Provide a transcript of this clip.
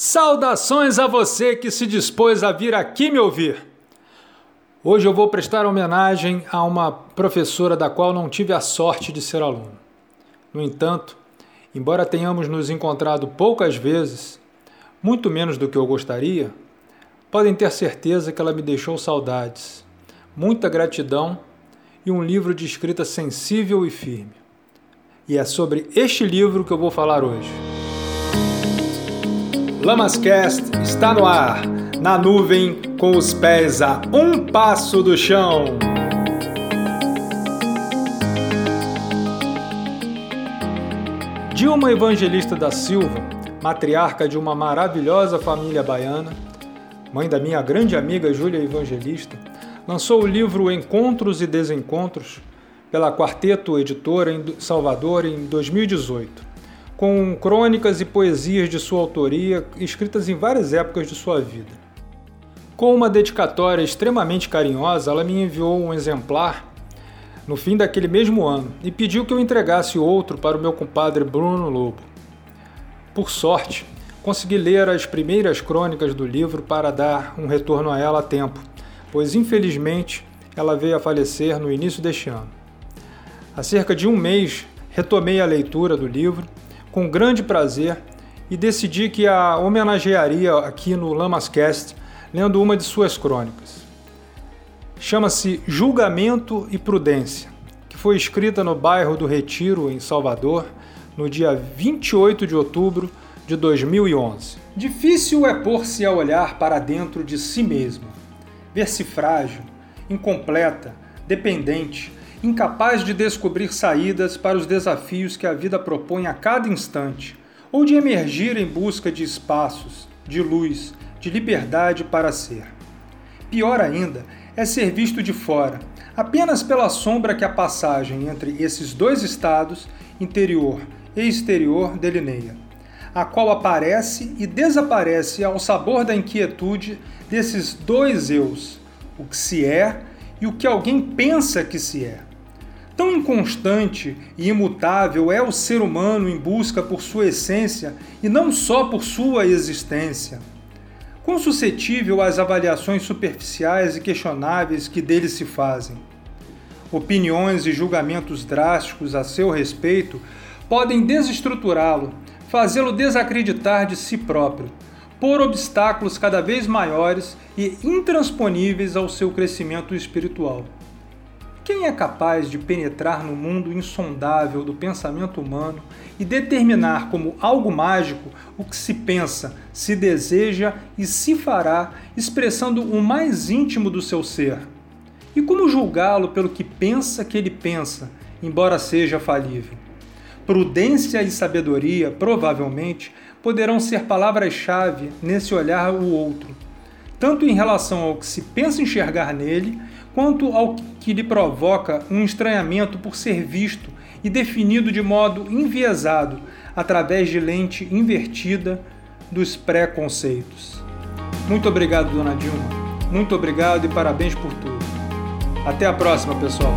Saudações a você que se dispôs a vir aqui me ouvir. Hoje eu vou prestar homenagem a uma professora da qual não tive a sorte de ser aluno. No entanto, embora tenhamos nos encontrado poucas vezes, muito menos do que eu gostaria, podem ter certeza que ela me deixou saudades, muita gratidão e um livro de escrita sensível e firme. E é sobre este livro que eu vou falar hoje. Lamascast está no ar, na nuvem, com os pés a um passo do chão. Dilma Evangelista da Silva, matriarca de uma maravilhosa família baiana, mãe da minha grande amiga Júlia Evangelista, lançou o livro Encontros e Desencontros pela Quarteto Editora em Salvador em 2018 com crônicas e poesias de sua autoria escritas em várias épocas de sua vida. Com uma dedicatória extremamente carinhosa, ela me enviou um exemplar no fim daquele mesmo ano e pediu que eu entregasse outro para o meu compadre Bruno Lobo. Por sorte, consegui ler as primeiras crônicas do livro para dar um retorno a ela a tempo, pois infelizmente ela veio a falecer no início deste ano. Há cerca de um mês retomei a leitura do livro com grande prazer e decidi que a homenagearia aqui no Lamascast lendo uma de suas crônicas. Chama-se Julgamento e Prudência, que foi escrita no bairro do Retiro, em Salvador, no dia 28 de outubro de 2011. Difícil é pôr-se a olhar para dentro de si mesmo, ver-se frágil, incompleta, dependente, incapaz de descobrir saídas para os desafios que a vida propõe a cada instante, ou de emergir em busca de espaços, de luz, de liberdade para ser. Pior ainda é ser visto de fora, apenas pela sombra que a passagem entre esses dois estados, interior e exterior, delineia, a qual aparece e desaparece ao sabor da inquietude desses dois eus, o que se é e o que alguém pensa que se é. Tão inconstante e imutável é o ser humano em busca por sua essência e não só por sua existência. Quão suscetível às avaliações superficiais e questionáveis que dele se fazem. Opiniões e julgamentos drásticos a seu respeito podem desestruturá-lo, fazê-lo desacreditar de si próprio, por obstáculos cada vez maiores e intransponíveis ao seu crescimento espiritual. Quem é capaz de penetrar no mundo insondável do pensamento humano e determinar como algo mágico o que se pensa, se deseja e se fará, expressando o mais íntimo do seu ser? E como julgá-lo pelo que pensa que ele pensa, embora seja falível? Prudência e sabedoria, provavelmente, poderão ser palavras-chave nesse olhar o outro, tanto em relação ao que se pensa enxergar nele, quanto ao que lhe provoca um estranhamento por ser visto e definido de modo enviesado através de lente invertida dos preconceitos. Muito obrigado, dona Dilma. Muito obrigado e parabéns por tudo. Até a próxima, pessoal.